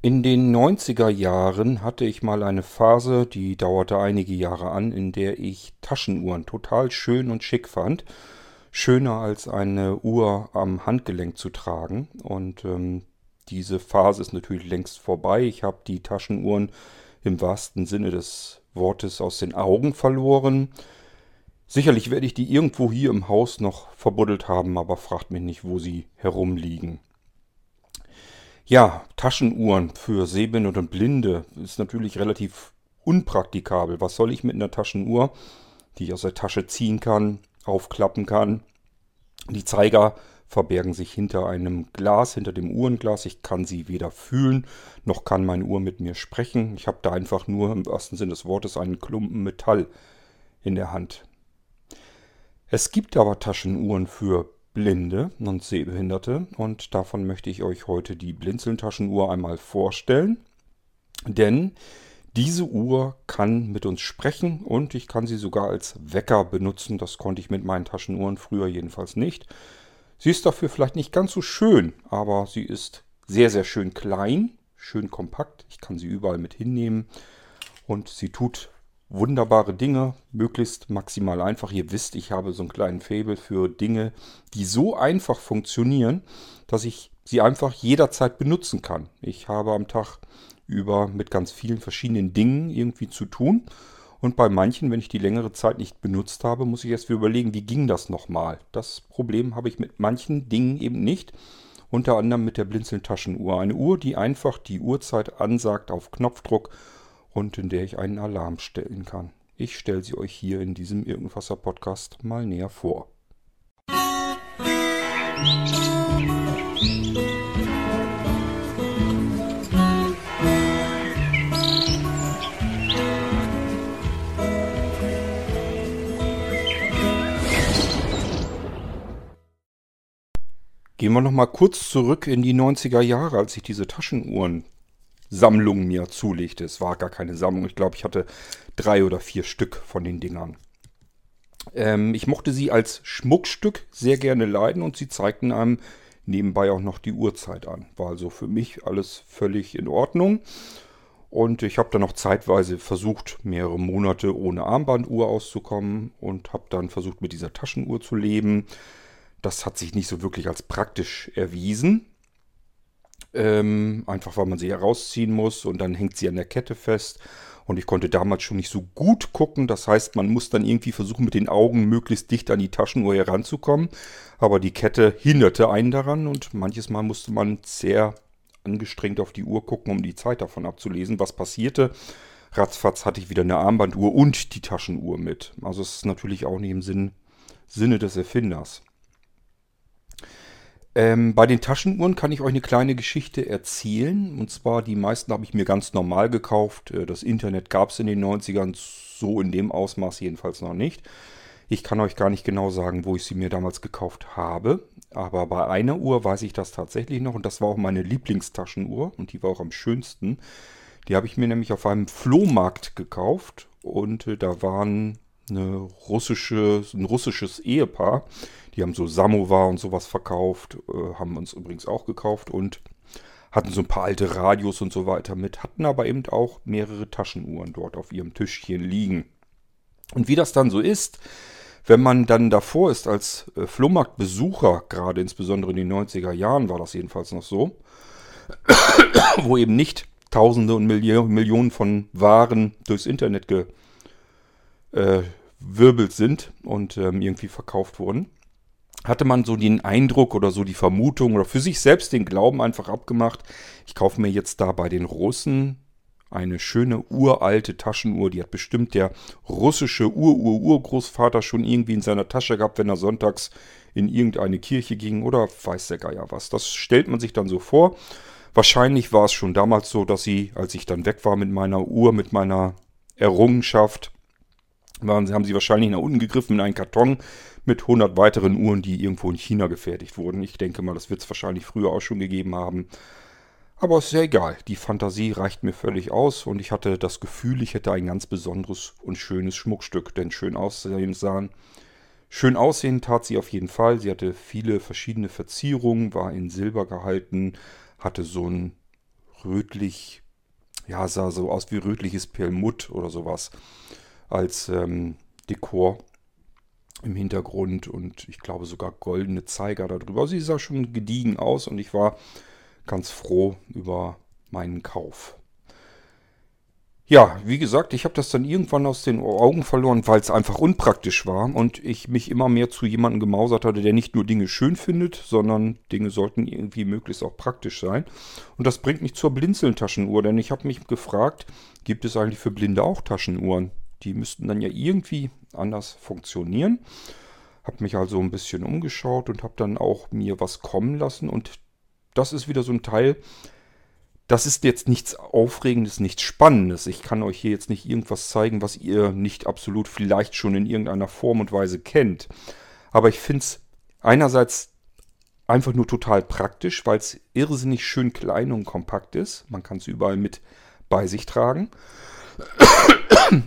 In den 90er Jahren hatte ich mal eine Phase, die dauerte einige Jahre an, in der ich Taschenuhren total schön und schick fand. Schöner als eine Uhr am Handgelenk zu tragen. Und ähm, diese Phase ist natürlich längst vorbei. Ich habe die Taschenuhren im wahrsten Sinne des Wortes aus den Augen verloren. Sicherlich werde ich die irgendwo hier im Haus noch verbuddelt haben, aber fragt mich nicht, wo sie herumliegen. Ja, Taschenuhren für Sehbehinderte und Blinde ist natürlich relativ unpraktikabel. Was soll ich mit einer Taschenuhr, die ich aus der Tasche ziehen kann, aufklappen kann? Die Zeiger verbergen sich hinter einem Glas, hinter dem Uhrenglas. Ich kann sie weder fühlen, noch kann meine Uhr mit mir sprechen. Ich habe da einfach nur im wahrsten Sinne des Wortes einen Klumpen Metall in der Hand. Es gibt aber Taschenuhren für Blinde und Sehbehinderte und davon möchte ich euch heute die Blinzeln-Taschenuhr einmal vorstellen. Denn diese Uhr kann mit uns sprechen und ich kann sie sogar als Wecker benutzen. Das konnte ich mit meinen Taschenuhren früher jedenfalls nicht. Sie ist dafür vielleicht nicht ganz so schön, aber sie ist sehr, sehr schön klein, schön kompakt. Ich kann sie überall mit hinnehmen und sie tut wunderbare Dinge, möglichst maximal einfach. Ihr wisst, ich habe so einen kleinen Faible für Dinge, die so einfach funktionieren, dass ich sie einfach jederzeit benutzen kann. Ich habe am Tag über mit ganz vielen verschiedenen Dingen irgendwie zu tun. Und bei manchen, wenn ich die längere Zeit nicht benutzt habe, muss ich erst überlegen, wie ging das nochmal. Das Problem habe ich mit manchen Dingen eben nicht. Unter anderem mit der Blinzeln-Taschenuhr. Eine Uhr, die einfach die Uhrzeit ansagt auf Knopfdruck und in der ich einen Alarm stellen kann. Ich stelle sie euch hier in diesem Irgendwasser Podcast mal näher vor. Gehen wir noch mal kurz zurück in die 90er Jahre, als ich diese Taschenuhren Sammlung mir zulegte. Es war gar keine Sammlung. Ich glaube, ich hatte drei oder vier Stück von den Dingern. Ähm, ich mochte sie als Schmuckstück sehr gerne leiden und sie zeigten einem nebenbei auch noch die Uhrzeit an. War also für mich alles völlig in Ordnung. Und ich habe dann noch zeitweise versucht, mehrere Monate ohne Armbanduhr auszukommen und habe dann versucht, mit dieser Taschenuhr zu leben. Das hat sich nicht so wirklich als praktisch erwiesen. Ähm, einfach weil man sie herausziehen muss und dann hängt sie an der Kette fest. Und ich konnte damals schon nicht so gut gucken. Das heißt, man muss dann irgendwie versuchen, mit den Augen möglichst dicht an die Taschenuhr heranzukommen. Aber die Kette hinderte einen daran und manches Mal musste man sehr angestrengt auf die Uhr gucken, um die Zeit davon abzulesen. Was passierte? Ratzfatz hatte ich wieder eine Armbanduhr und die Taschenuhr mit. Also es ist natürlich auch nicht im Sinn, Sinne des Erfinders. Ähm, bei den Taschenuhren kann ich euch eine kleine Geschichte erzählen. Und zwar, die meisten habe ich mir ganz normal gekauft. Äh, das Internet gab es in den 90ern so in dem Ausmaß jedenfalls noch nicht. Ich kann euch gar nicht genau sagen, wo ich sie mir damals gekauft habe. Aber bei einer Uhr weiß ich das tatsächlich noch. Und das war auch meine Lieblingstaschenuhr. Und die war auch am schönsten. Die habe ich mir nämlich auf einem Flohmarkt gekauft. Und äh, da waren eine russische, ein russisches Ehepaar. Die haben so Samovar und sowas verkauft, äh, haben uns übrigens auch gekauft und hatten so ein paar alte Radios und so weiter mit, hatten aber eben auch mehrere Taschenuhren dort auf ihrem Tischchen liegen. Und wie das dann so ist, wenn man dann davor ist als äh, Flohmarktbesucher, gerade insbesondere in den 90er Jahren war das jedenfalls noch so, wo eben nicht Tausende und Millionen von Waren durchs Internet ge, äh, wirbelt sind und ähm, irgendwie verkauft wurden, hatte man so den Eindruck oder so die Vermutung oder für sich selbst den Glauben einfach abgemacht, ich kaufe mir jetzt da bei den Russen eine schöne uralte Taschenuhr, die hat bestimmt der russische Ur-Ur-Urgroßvater schon irgendwie in seiner Tasche gehabt, wenn er sonntags in irgendeine Kirche ging oder weiß der Geier was. Das stellt man sich dann so vor. Wahrscheinlich war es schon damals so, dass sie, als ich dann weg war mit meiner Uhr, mit meiner Errungenschaft, waren, haben sie wahrscheinlich nach unten gegriffen in einen Karton mit 100 weiteren Uhren, die irgendwo in China gefertigt wurden. Ich denke mal, das wird es wahrscheinlich früher auch schon gegeben haben. Aber ist ja egal. Die Fantasie reicht mir völlig aus und ich hatte das Gefühl, ich hätte ein ganz besonderes und schönes Schmuckstück, denn schön aussehen sahen. Schön aussehen tat sie auf jeden Fall. Sie hatte viele verschiedene Verzierungen, war in Silber gehalten, hatte so einen rötlich, ja, sah so aus wie rötliches Perlmutt oder sowas als ähm, Dekor im Hintergrund und ich glaube sogar goldene Zeiger darüber. Sie sah schon gediegen aus und ich war ganz froh über meinen Kauf. Ja, wie gesagt, ich habe das dann irgendwann aus den Augen verloren, weil es einfach unpraktisch war und ich mich immer mehr zu jemandem gemausert hatte, der nicht nur Dinge schön findet, sondern Dinge sollten irgendwie möglichst auch praktisch sein. Und das bringt mich zur Blinzeln-Taschenuhr, denn ich habe mich gefragt, gibt es eigentlich für Blinde auch Taschenuhren? Die müssten dann ja irgendwie anders funktionieren. Habe mich also ein bisschen umgeschaut und habe dann auch mir was kommen lassen und das ist wieder so ein Teil, das ist jetzt nichts Aufregendes, nichts Spannendes. Ich kann euch hier jetzt nicht irgendwas zeigen, was ihr nicht absolut vielleicht schon in irgendeiner Form und Weise kennt. Aber ich finde es einerseits einfach nur total praktisch, weil es irrsinnig schön klein und kompakt ist. Man kann es überall mit bei sich tragen.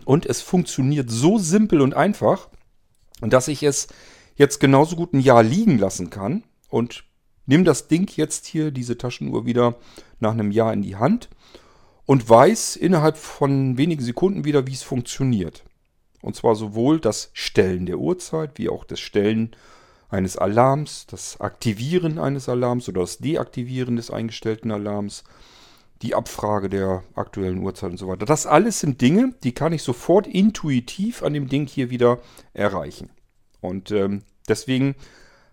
Und es funktioniert so simpel und einfach, dass ich es jetzt genauso gut ein Jahr liegen lassen kann und Nimm das Ding jetzt hier, diese Taschenuhr, wieder nach einem Jahr in die Hand und weiß innerhalb von wenigen Sekunden wieder, wie es funktioniert. Und zwar sowohl das Stellen der Uhrzeit wie auch das Stellen eines Alarms, das Aktivieren eines Alarms oder das Deaktivieren des eingestellten Alarms, die Abfrage der aktuellen Uhrzeit und so weiter. Das alles sind Dinge, die kann ich sofort intuitiv an dem Ding hier wieder erreichen. Und ähm, deswegen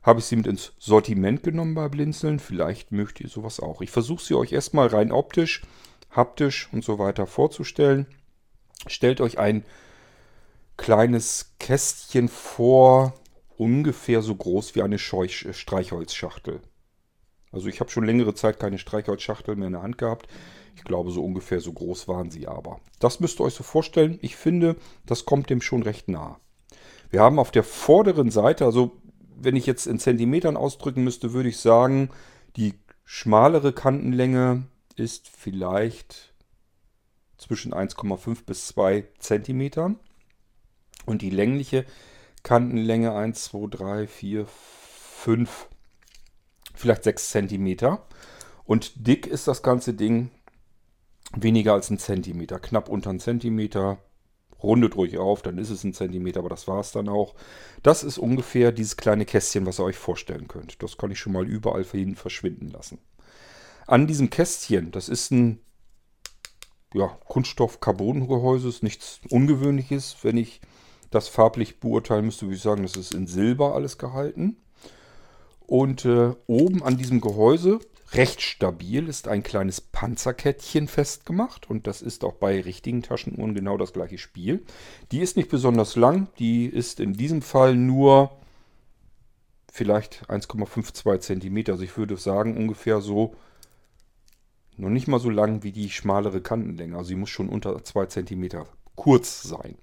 habe ich sie mit ins Sortiment genommen bei Blinzeln. Vielleicht mögt ihr sowas auch. Ich versuche sie euch erstmal rein optisch, haptisch und so weiter vorzustellen. Stellt euch ein kleines Kästchen vor, ungefähr so groß wie eine Streichholzschachtel. Also ich habe schon längere Zeit keine Streichholzschachtel mehr in der Hand gehabt. Ich glaube, so ungefähr so groß waren sie aber. Das müsst ihr euch so vorstellen. Ich finde, das kommt dem schon recht nah. Wir haben auf der vorderen Seite, also wenn ich jetzt in Zentimetern ausdrücken müsste, würde ich sagen, die schmalere Kantenlänge ist vielleicht zwischen 1,5 bis 2 Zentimetern. Und die längliche Kantenlänge 1, 2, 3, 4, 5, vielleicht 6 Zentimeter. Und dick ist das ganze Ding weniger als ein Zentimeter, knapp unter ein Zentimeter, rundet ruhig auf, dann ist es ein Zentimeter, aber das war es dann auch. Das ist ungefähr dieses kleine Kästchen, was ihr euch vorstellen könnt. Das kann ich schon mal überall für ihn verschwinden lassen. An diesem Kästchen, das ist ein ja, Kunststoff-Carbon-Gehäuse, ist nichts Ungewöhnliches. Wenn ich das farblich beurteilen müsste, würde ich sagen, das ist in Silber alles gehalten. Und äh, oben an diesem Gehäuse recht stabil, ist ein kleines Panzerkettchen festgemacht und das ist auch bei richtigen Taschenuhren genau das gleiche Spiel. Die ist nicht besonders lang, die ist in diesem Fall nur vielleicht 1,52 cm. Also ich würde sagen ungefähr so, noch nicht mal so lang wie die schmalere Kantenlänge. Also sie muss schon unter 2 cm kurz sein.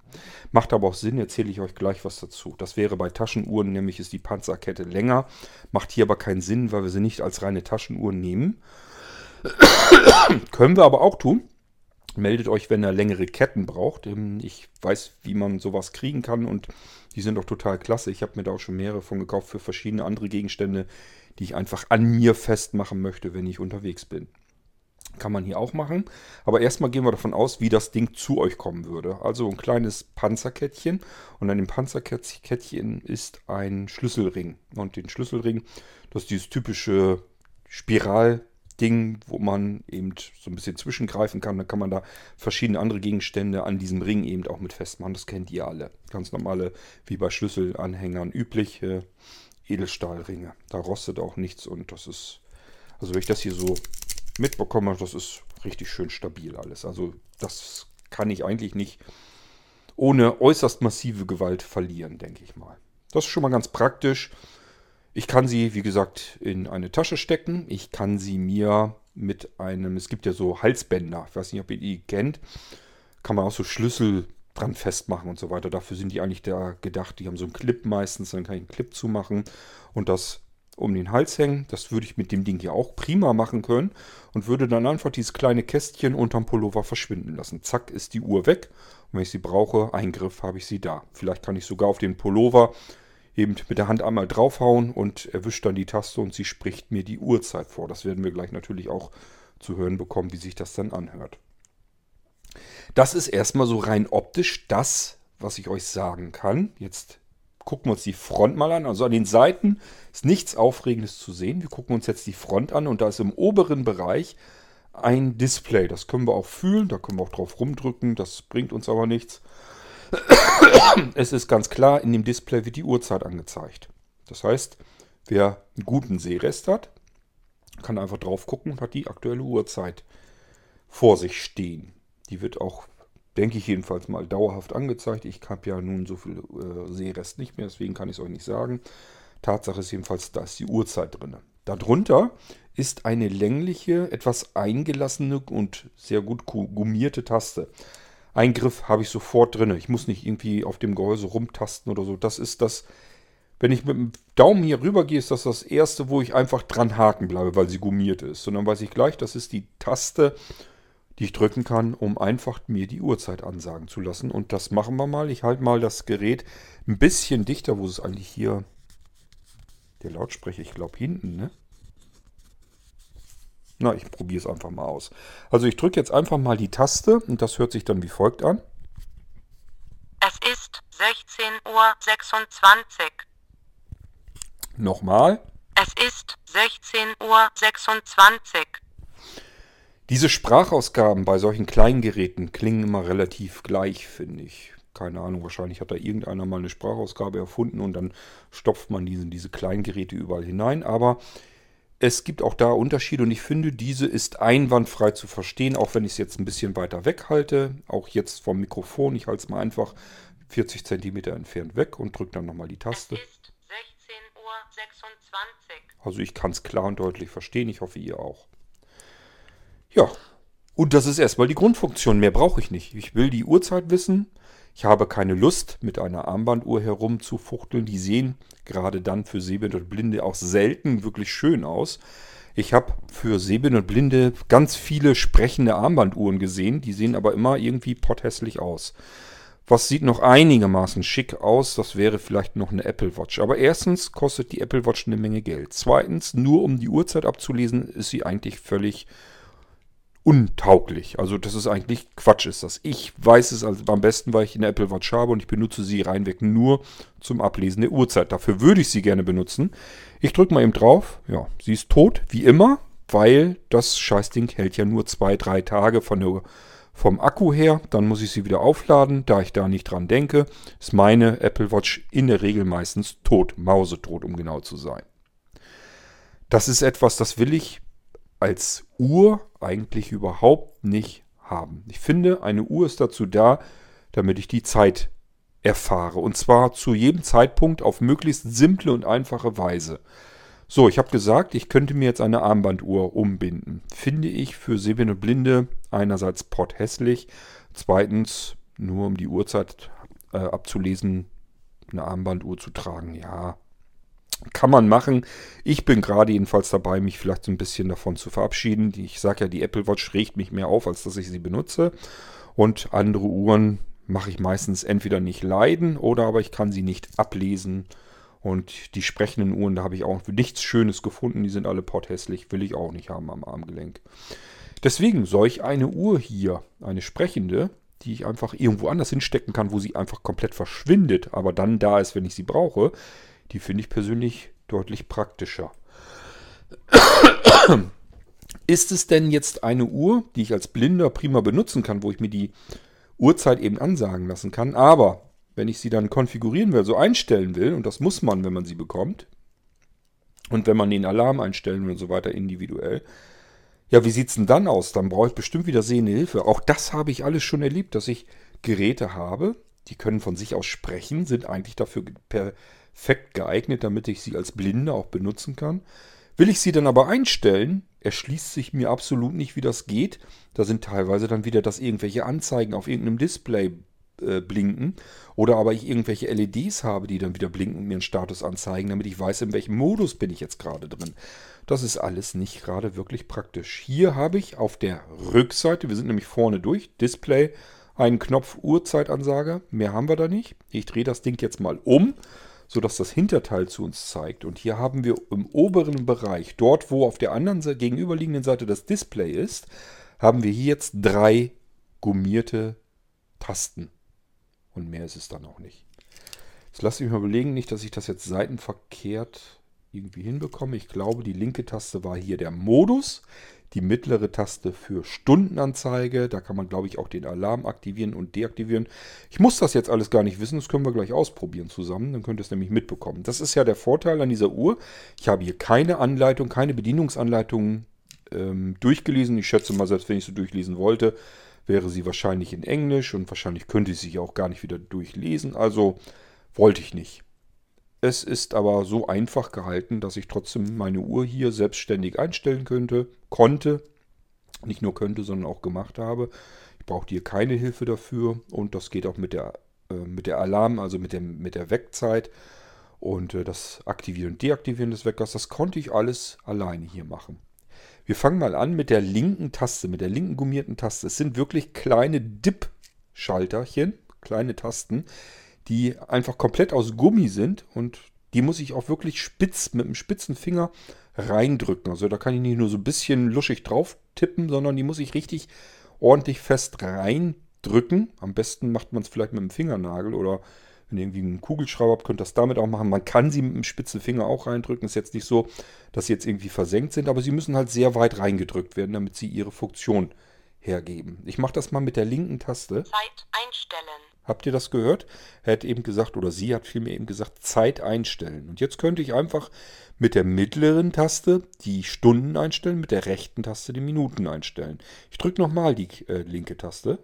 Macht aber auch Sinn, erzähle ich euch gleich was dazu. Das wäre bei Taschenuhren, nämlich ist die Panzerkette länger. Macht hier aber keinen Sinn, weil wir sie nicht als reine Taschenuhr nehmen. Können wir aber auch tun. Meldet euch, wenn ihr längere Ketten braucht. Ähm, ich weiß, wie man sowas kriegen kann und die sind auch total klasse. Ich habe mir da auch schon mehrere von gekauft für verschiedene andere Gegenstände, die ich einfach an mir festmachen möchte, wenn ich unterwegs bin. Kann man hier auch machen. Aber erstmal gehen wir davon aus, wie das Ding zu euch kommen würde. Also ein kleines Panzerkettchen. Und an dem Panzerkettchen ist ein Schlüsselring. Und den Schlüsselring, das ist dieses typische Spiralding, wo man eben so ein bisschen zwischengreifen kann. Dann kann man da verschiedene andere Gegenstände an diesem Ring eben auch mit festmachen. Das kennt ihr alle. Ganz normale, wie bei Schlüsselanhängern übliche Edelstahlringe. Da rostet auch nichts und das ist, also wenn ich das hier so mitbekomme, das ist richtig schön stabil alles. Also das kann ich eigentlich nicht ohne äußerst massive Gewalt verlieren, denke ich mal. Das ist schon mal ganz praktisch. Ich kann sie, wie gesagt, in eine Tasche stecken. Ich kann sie mir mit einem, es gibt ja so Halsbänder, ich weiß nicht, ob ihr die kennt, kann man auch so Schlüssel dran festmachen und so weiter. Dafür sind die eigentlich da gedacht. Die haben so einen Clip meistens, dann kann ich einen Clip zumachen und das um den Hals hängen. Das würde ich mit dem Ding hier auch prima machen können und würde dann einfach dieses kleine Kästchen unterm Pullover verschwinden lassen. Zack, ist die Uhr weg. Und wenn ich sie brauche, Eingriff, habe ich sie da. Vielleicht kann ich sogar auf den Pullover eben mit der Hand einmal draufhauen und erwischt dann die Taste und sie spricht mir die Uhrzeit vor. Das werden wir gleich natürlich auch zu hören bekommen, wie sich das dann anhört. Das ist erstmal so rein optisch das, was ich euch sagen kann. Jetzt gucken wir uns die Front mal an. Also an den Seiten ist nichts Aufregendes zu sehen. Wir gucken uns jetzt die Front an und da ist im oberen Bereich ein Display. Das können wir auch fühlen, da können wir auch drauf rumdrücken. Das bringt uns aber nichts. Es ist ganz klar, in dem Display wird die Uhrzeit angezeigt. Das heißt, wer einen guten Sehrest hat, kann einfach drauf gucken und hat die aktuelle Uhrzeit vor sich stehen. Die wird auch, denke ich jedenfalls mal, dauerhaft angezeigt. Ich habe ja nun so viel äh, Sehrest nicht mehr, deswegen kann ich es euch nicht sagen. Tatsache ist jedenfalls, da ist die Uhrzeit drin. Darunter ist eine längliche, etwas eingelassene und sehr gut gummierte Taste. Eingriff habe ich sofort drin. Ich muss nicht irgendwie auf dem Gehäuse rumtasten oder so. Das ist das, wenn ich mit dem Daumen hier rüber gehe, ist das das erste, wo ich einfach dran haken bleibe, weil sie gummiert ist. Und dann weiß ich gleich, das ist die Taste, die ich drücken kann, um einfach mir die Uhrzeit ansagen zu lassen. Und das machen wir mal. Ich halte mal das Gerät ein bisschen dichter, wo es eigentlich hier der Lautsprecher, ich glaube hinten, ne? Na, ich probiere es einfach mal aus. Also ich drücke jetzt einfach mal die Taste und das hört sich dann wie folgt an. Es ist 16.26 Uhr. Nochmal. Es ist 16.26 Uhr. Diese Sprachausgaben bei solchen kleinen Geräten klingen immer relativ gleich, finde ich. Keine Ahnung, wahrscheinlich hat da irgendeiner mal eine Sprachausgabe erfunden und dann stopft man diese, diese kleinen Geräte überall hinein. Aber es gibt auch da Unterschiede und ich finde, diese ist einwandfrei zu verstehen, auch wenn ich es jetzt ein bisschen weiter weg halte. Auch jetzt vom Mikrofon. Ich halte es mal einfach 40 cm entfernt weg und drücke dann nochmal die Taste. Es ist 16.26 Uhr. Also ich kann es klar und deutlich verstehen. Ich hoffe, ihr auch. Ja, und das ist erstmal die Grundfunktion. Mehr brauche ich nicht. Ich will die Uhrzeit wissen. Ich habe keine Lust, mit einer Armbanduhr herumzufuchteln. Die sehen gerade dann für Sehbehinderte und Blinde auch selten wirklich schön aus. Ich habe für Sehbehinderte und Blinde ganz viele sprechende Armbanduhren gesehen. Die sehen aber immer irgendwie potthässlich aus. Was sieht noch einigermaßen schick aus? Das wäre vielleicht noch eine Apple Watch. Aber erstens kostet die Apple Watch eine Menge Geld. Zweitens, nur um die Uhrzeit abzulesen, ist sie eigentlich völlig untauglich. Also das ist eigentlich Quatsch ist das. Ich weiß es also am besten, weil ich eine Apple Watch habe und ich benutze sie reinweg nur zum Ablesen der Uhrzeit. Dafür würde ich sie gerne benutzen. Ich drücke mal eben drauf. Ja, sie ist tot, wie immer, weil das Scheißding hält ja nur zwei, drei Tage von der, vom Akku her. Dann muss ich sie wieder aufladen. Da ich da nicht dran denke, ist meine Apple Watch in der Regel meistens tot. Mausetot, um genau zu sein. Das ist etwas, das will ich als Uhr eigentlich überhaupt nicht haben. Ich finde, eine Uhr ist dazu da, damit ich die Zeit erfahre. Und zwar zu jedem Zeitpunkt auf möglichst simple und einfache Weise. So, ich habe gesagt, ich könnte mir jetzt eine Armbanduhr umbinden. Finde ich für Sehbehinderte und Blinde einerseits potthässlich, zweitens nur um die Uhrzeit äh, abzulesen, eine Armbanduhr zu tragen. Ja, kann man machen. Ich bin gerade jedenfalls dabei, mich vielleicht so ein bisschen davon zu verabschieden. Ich sage ja, die Apple Watch regt mich mehr auf, als dass ich sie benutze. Und andere Uhren mache ich meistens entweder nicht leiden oder aber ich kann sie nicht ablesen. Und die sprechenden Uhren, da habe ich auch nichts Schönes gefunden. Die sind alle potthässlich, will ich auch nicht haben am Armgelenk. Deswegen solch eine Uhr hier, eine sprechende, die ich einfach irgendwo anders hinstecken kann, wo sie einfach komplett verschwindet, aber dann da ist, wenn ich sie brauche, die finde ich persönlich deutlich praktischer. Ist es denn jetzt eine Uhr, die ich als Blinder prima benutzen kann, wo ich mir die Uhrzeit eben ansagen lassen kann, aber wenn ich sie dann konfigurieren will, so einstellen will, und das muss man, wenn man sie bekommt, und wenn man den Alarm einstellen will und so weiter individuell, ja, wie sieht es denn dann aus? Dann brauche ich bestimmt wieder sehende Hilfe. Auch das habe ich alles schon erlebt, dass ich Geräte habe, die können von sich aus sprechen, sind eigentlich dafür per perfekt geeignet, damit ich sie als Blinde auch benutzen kann. Will ich sie dann aber einstellen, erschließt sich mir absolut nicht, wie das geht. Da sind teilweise dann wieder, dass irgendwelche Anzeigen auf irgendeinem Display äh, blinken oder aber ich irgendwelche LEDs habe, die dann wieder blinken und mir einen Status anzeigen, damit ich weiß, in welchem Modus bin ich jetzt gerade drin. Das ist alles nicht gerade wirklich praktisch. Hier habe ich auf der Rückseite, wir sind nämlich vorne durch, Display, einen Knopf Uhrzeitansager. Mehr haben wir da nicht. Ich drehe das Ding jetzt mal um sodass das Hinterteil zu uns zeigt. Und hier haben wir im oberen Bereich, dort wo auf der anderen gegenüberliegenden Seite das Display ist, haben wir hier jetzt drei gummierte Tasten. Und mehr ist es dann auch nicht. Jetzt lasse ich mal überlegen, nicht, dass ich das jetzt seitenverkehrt irgendwie hinbekomme. Ich glaube, die linke Taste war hier der Modus. Die mittlere Taste für Stundenanzeige. Da kann man, glaube ich, auch den Alarm aktivieren und deaktivieren. Ich muss das jetzt alles gar nicht wissen. Das können wir gleich ausprobieren zusammen. Dann könnt ihr es nämlich mitbekommen. Das ist ja der Vorteil an dieser Uhr. Ich habe hier keine Anleitung, keine Bedienungsanleitung ähm, durchgelesen. Ich schätze mal, selbst wenn ich sie durchlesen wollte, wäre sie wahrscheinlich in Englisch und wahrscheinlich könnte ich sie auch gar nicht wieder durchlesen. Also wollte ich nicht. Es ist aber so einfach gehalten, dass ich trotzdem meine Uhr hier selbstständig einstellen könnte, konnte. Nicht nur könnte, sondern auch gemacht habe. Ich brauchte hier keine Hilfe dafür und das geht auch mit der, äh, mit der Alarm, also mit, dem, mit der Wegzeit. Und äh, das Aktivieren und Deaktivieren des Weckers, das konnte ich alles alleine hier machen. Wir fangen mal an mit der linken Taste, mit der linken gummierten Taste. Es sind wirklich kleine Dip-Schalterchen, kleine Tasten, die einfach komplett aus Gummi sind und die muss ich auch wirklich spitz mit dem spitzen Finger reindrücken. Also da kann ich nicht nur so ein bisschen luschig drauf tippen, sondern die muss ich richtig ordentlich fest reindrücken. Am besten macht man es vielleicht mit dem Fingernagel oder wenn ihr irgendwie einen Kugelschreiber habt, könnt ihr das damit auch machen. Man kann sie mit dem spitzen Finger auch reindrücken. Ist jetzt nicht so, dass sie jetzt irgendwie versenkt sind, aber sie müssen halt sehr weit reingedrückt werden, damit sie ihre Funktion hergeben. Ich mache das mal mit der linken Taste. Zeit einstellen. Habt ihr das gehört? Er hat eben gesagt, oder sie hat vielmehr eben gesagt, Zeit einstellen. Und jetzt könnte ich einfach mit der mittleren Taste die Stunden einstellen, mit der rechten Taste die Minuten einstellen. Ich drücke nochmal die äh, linke Taste.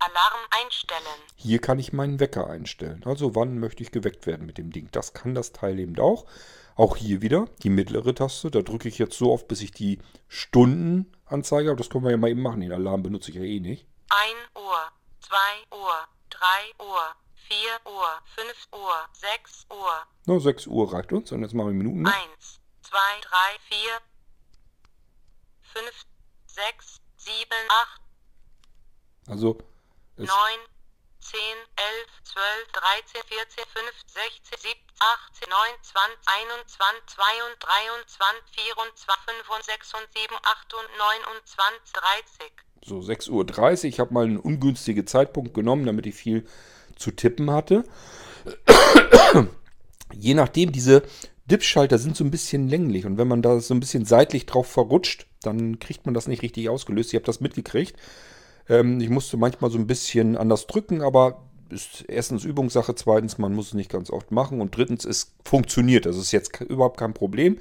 Alarm einstellen. Hier kann ich meinen Wecker einstellen. Also wann möchte ich geweckt werden mit dem Ding. Das kann das Teil eben auch. Auch hier wieder die mittlere Taste. Da drücke ich jetzt so oft, bis ich die Stundenanzeige habe. Das können wir ja mal eben machen. Den Alarm benutze ich ja eh nicht. 1 Uhr, 2 Uhr, 3 Uhr, 4 Uhr, 5 Uhr, 6 Uhr. Na, 6 Uhr reicht uns. Und jetzt machen wir Minuten. 1, 2, 3, 4, 5, 6, 7, 8. Also es 9, 10, 11, 12, 13, 14, 15, 16, 17, 18, 19, 20, 21, 22, 23, 24, 25, 26, 27, 28, 29, 30. So, 6.30 Uhr. Ich habe mal einen ungünstigen Zeitpunkt genommen, damit ich viel zu tippen hatte. Je nachdem, diese Dipschalter sind so ein bisschen länglich und wenn man da so ein bisschen seitlich drauf verrutscht, dann kriegt man das nicht richtig ausgelöst. Ich habe das mitgekriegt. Ähm, ich musste manchmal so ein bisschen anders drücken, aber ist erstens Übungssache, zweitens, man muss es nicht ganz oft machen und drittens, es funktioniert. Das ist jetzt überhaupt kein Problem.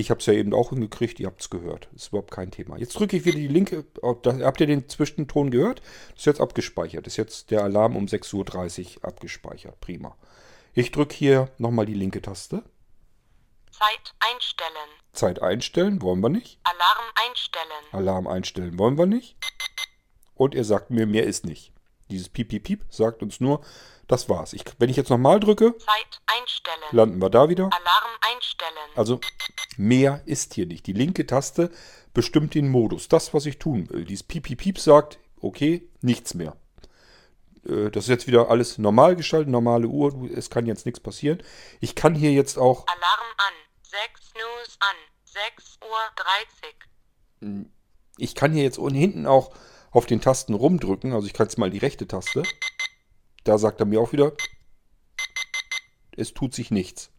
Ich habe es ja eben auch hingekriegt, ihr habt es gehört. Ist überhaupt kein Thema. Jetzt drücke ich wieder die linke. Habt ihr den Zwischenton gehört? ist jetzt abgespeichert. ist jetzt der Alarm um 6.30 Uhr abgespeichert. Prima. Ich drücke hier nochmal die linke Taste. Zeit einstellen. Zeit einstellen wollen wir nicht. Alarm einstellen. Alarm einstellen wollen wir nicht und er sagt mir, mehr ist nicht. Dieses Piep, Piep, Piep sagt uns nur, das war's. Ich, wenn ich jetzt nochmal drücke, landen wir da wieder. Alarm einstellen. Also mehr ist hier nicht. Die linke Taste bestimmt den Modus. Das, was ich tun will. Dieses Piep, Piep, Piep sagt, okay, nichts mehr. Äh, das ist jetzt wieder alles normal geschaltet, normale Uhr. Es kann jetzt nichts passieren. Ich kann hier jetzt auch... Alarm an. 6 News an. 6 Uhr 30. Ich kann hier jetzt unten hinten auch auf den Tasten rumdrücken. Also ich kann jetzt mal die rechte Taste. Da sagt er mir auch wieder, es tut sich nichts.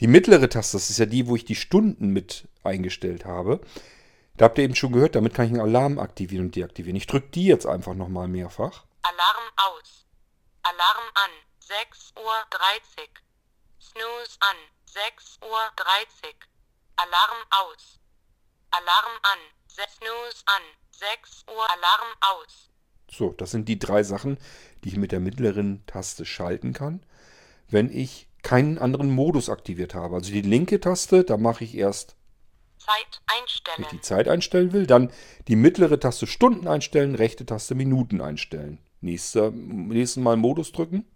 Die mittlere Taste, das ist ja die, wo ich die Stunden mit eingestellt habe. Da habt ihr eben schon gehört, damit kann ich einen Alarm aktivieren und deaktivieren. Ich drücke die jetzt einfach nochmal mehrfach. Alarm aus. Alarm an. 6 Uhr 30. Snooze an. 6 Uhr 30. Alarm aus. Alarm an. Snooze an. 6 Uhr Alarm aus. So, das sind die drei Sachen, die ich mit der mittleren Taste schalten kann, wenn ich keinen anderen Modus aktiviert habe. Also die linke Taste, da mache ich erst Zeit einstellen. Wenn ich die Zeit einstellen will, dann die mittlere Taste Stunden einstellen, rechte Taste Minuten einstellen. Nächster, nächsten Mal Modus drücken.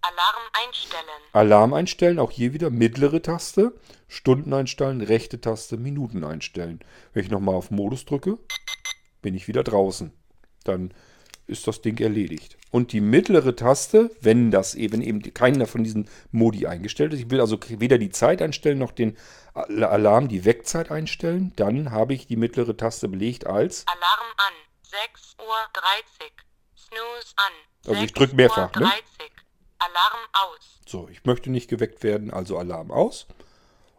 Alarm einstellen. Alarm einstellen, auch hier wieder mittlere Taste, Stunden einstellen, rechte Taste, Minuten einstellen. Wenn ich nochmal auf Modus drücke, bin ich wieder draußen. Dann ist das Ding erledigt. Und die mittlere Taste, wenn das eben eben keiner von diesen Modi eingestellt ist, ich will also weder die Zeit einstellen noch den Alarm, die Wegzeit einstellen, dann habe ich die mittlere Taste belegt als Alarm an. 6 Uhr 30. Snooze an. Also ich 6 drück mehrfach, ne? 30. Alarm aus. So, ich möchte nicht geweckt werden, also Alarm aus.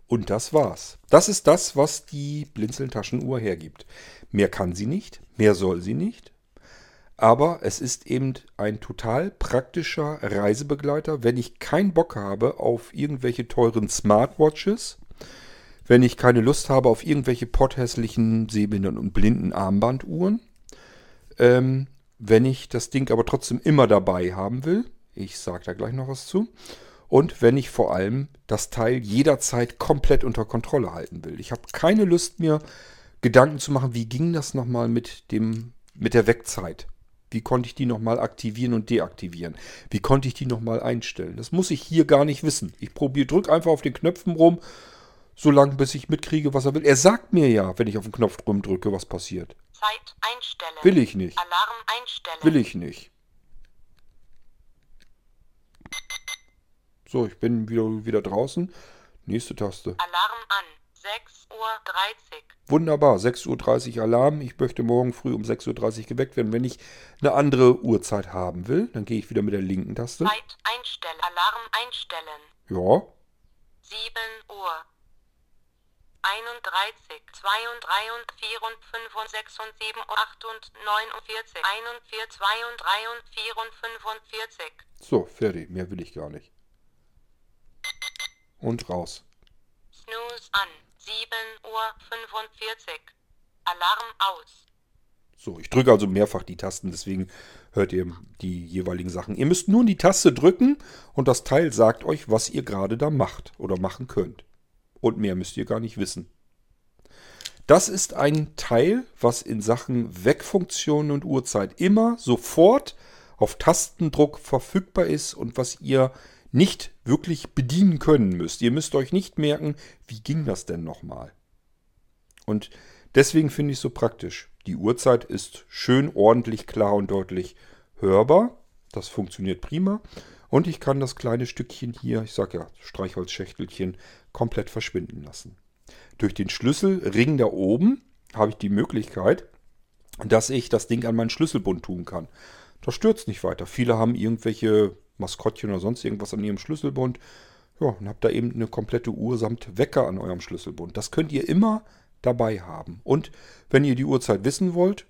Und das war's. Das ist das, was die Blinzeln-Taschenuhr hergibt. Mehr kann sie nicht, mehr soll sie nicht. Aber es ist eben ein total praktischer Reisebegleiter, wenn ich keinen Bock habe auf irgendwelche teuren Smartwatches, wenn ich keine Lust habe auf irgendwelche potthässlichen Sehbehindern und blinden Armbanduhren, ähm, wenn ich das Ding aber trotzdem immer dabei haben will. Ich sage da gleich noch was zu. Und wenn ich vor allem das Teil jederzeit komplett unter Kontrolle halten will. Ich habe keine Lust mir Gedanken zu machen, wie ging das nochmal mit dem mit der Wegzeit? Wie konnte ich die nochmal aktivieren und deaktivieren? Wie konnte ich die nochmal einstellen? Das muss ich hier gar nicht wissen. Ich probiere, drücke einfach auf den Knöpfen rum, so lange bis ich mitkriege, was er will. Er sagt mir ja, wenn ich auf den Knopf rumdrücke, was passiert. Zeit einstellen. Will ich nicht. Alarm einstellen. Will ich nicht. So, ich bin wieder, wieder draußen. Nächste Taste. Alarm an. 6 Uhr 30. Wunderbar, 6.30 Uhr Alarm. Ich möchte morgen früh um 6.30 Uhr geweckt werden. Wenn ich eine andere Uhrzeit haben will, dann gehe ich wieder mit der linken Taste. Zeit einstellen. Alarm einstellen. Ja, 7 Uhr. 31, 32, 4 und 5 und 6 und 7 und 8 und 49, 41, 32 und 4 und 45. so, fertig. Mehr will ich gar nicht. Und raus. Snooze an. 7 Uhr 45. Alarm aus. So, ich drücke also mehrfach die Tasten, deswegen hört ihr die jeweiligen Sachen. Ihr müsst nur die Taste drücken und das Teil sagt euch, was ihr gerade da macht oder machen könnt. Und mehr müsst ihr gar nicht wissen. Das ist ein Teil, was in Sachen Wegfunktion und Uhrzeit immer sofort auf Tastendruck verfügbar ist und was ihr nicht wirklich bedienen können müsst. Ihr müsst euch nicht merken, wie ging das denn nochmal. Und deswegen finde ich es so praktisch. Die Uhrzeit ist schön ordentlich, klar und deutlich hörbar. Das funktioniert prima. Und ich kann das kleine Stückchen hier, ich sage ja Streichholzschächtelchen, komplett verschwinden lassen. Durch den Schlüsselring da oben habe ich die Möglichkeit, dass ich das Ding an meinen Schlüsselbund tun kann. Das stürzt nicht weiter. Viele haben irgendwelche Maskottchen oder sonst irgendwas an ihrem Schlüsselbund. Ja, und habt da eben eine komplette Uhr samt Wecker an eurem Schlüsselbund. Das könnt ihr immer dabei haben. Und wenn ihr die Uhrzeit wissen wollt,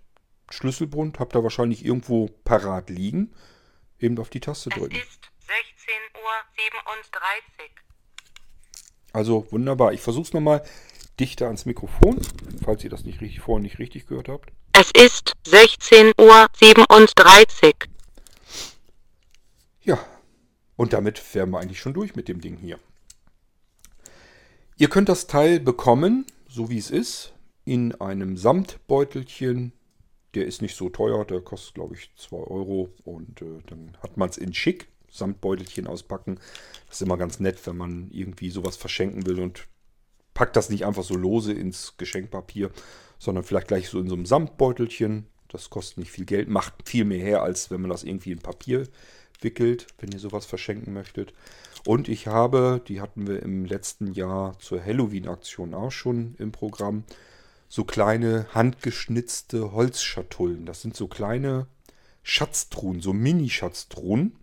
Schlüsselbund habt ihr wahrscheinlich irgendwo parat liegen, eben auf die Taste Es drücken. ist 16 Uhr 37. Also wunderbar. Ich versuche es nochmal dichter ans Mikrofon, falls ihr das nicht richtig vorhin nicht richtig gehört habt. Es ist 16 Uhr 37. Ja, und damit wären wir eigentlich schon durch mit dem Ding hier. Ihr könnt das Teil bekommen, so wie es ist, in einem Samtbeutelchen. Der ist nicht so teuer, der kostet glaube ich 2 Euro und äh, dann hat man es in schick. Samtbeutelchen auspacken. Das ist immer ganz nett, wenn man irgendwie sowas verschenken will und packt das nicht einfach so lose ins Geschenkpapier, sondern vielleicht gleich so in so einem Samtbeutelchen. Das kostet nicht viel Geld, macht viel mehr her, als wenn man das irgendwie in Papier wickelt, wenn ihr sowas verschenken möchtet. Und ich habe, die hatten wir im letzten Jahr zur Halloween-Aktion auch schon im Programm, so kleine handgeschnitzte Holzschatullen. Das sind so kleine Schatztruhen, so Mini-Schatztruhen.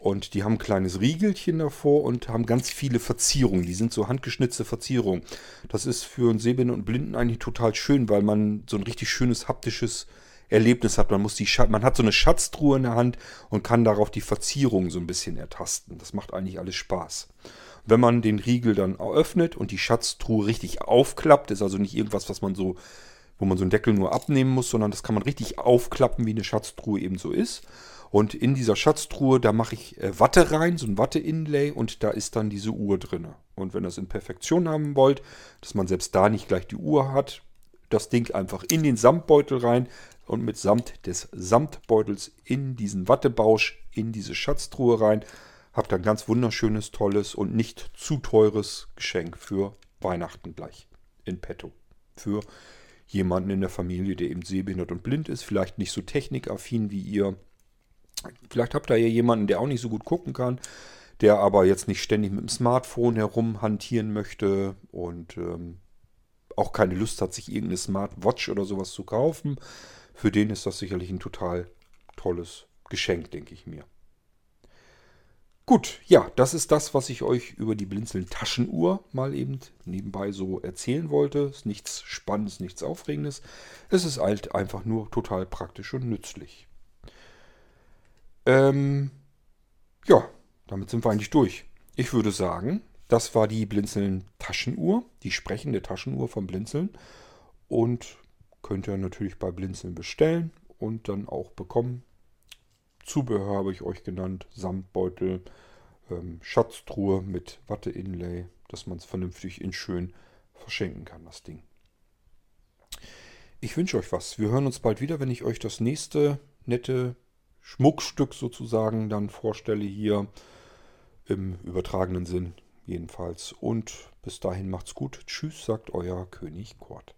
Und die haben ein kleines Riegelchen davor und haben ganz viele Verzierungen. Die sind so handgeschnitzte Verzierungen. Das ist für einen Sehbehinderten und Blinden eigentlich total schön, weil man so ein richtig schönes haptisches Erlebnis hat. Man, muss die man hat so eine Schatztruhe in der Hand und kann darauf die Verzierungen so ein bisschen ertasten. Das macht eigentlich alles Spaß. Wenn man den Riegel dann öffnet und die Schatztruhe richtig aufklappt, ist also nicht irgendwas, was man so, wo man so einen Deckel nur abnehmen muss, sondern das kann man richtig aufklappen, wie eine Schatztruhe eben so ist. Und in dieser Schatztruhe, da mache ich äh, Watte rein, so ein Watte-Inlay und da ist dann diese Uhr drin. Und wenn ihr es in Perfektion haben wollt, dass man selbst da nicht gleich die Uhr hat, das Ding einfach in den Samtbeutel rein und mit Samt des Samtbeutels in diesen Wattebausch, in diese Schatztruhe rein. Habt ein ganz wunderschönes, tolles und nicht zu teures Geschenk für Weihnachten gleich in petto. Für jemanden in der Familie, der eben sehbehindert und blind ist, vielleicht nicht so technikaffin wie ihr. Vielleicht habt ihr ja jemanden, der auch nicht so gut gucken kann, der aber jetzt nicht ständig mit dem Smartphone herumhantieren möchte und ähm, auch keine Lust hat, sich irgendeine Smartwatch oder sowas zu kaufen. Für den ist das sicherlich ein total tolles Geschenk, denke ich mir. Gut, ja, das ist das, was ich euch über die Blinzeln Taschenuhr mal eben nebenbei so erzählen wollte. Ist nichts Spannendes, nichts Aufregendes. Es ist halt einfach nur total praktisch und nützlich. Ähm, ja, damit sind wir eigentlich durch. Ich würde sagen, das war die Blinzeln Taschenuhr, die sprechende Taschenuhr von Blinzeln. Und könnt ihr natürlich bei Blinzeln bestellen und dann auch bekommen. Zubehör habe ich euch genannt, Samtbeutel, ähm, Schatztruhe mit Watte-Inlay, dass man es vernünftig in schön verschenken kann, das Ding. Ich wünsche euch was. Wir hören uns bald wieder, wenn ich euch das nächste nette Schmuckstück sozusagen dann vorstelle hier im übertragenen Sinn jedenfalls. Und bis dahin macht's gut. Tschüss, sagt euer König Kurt.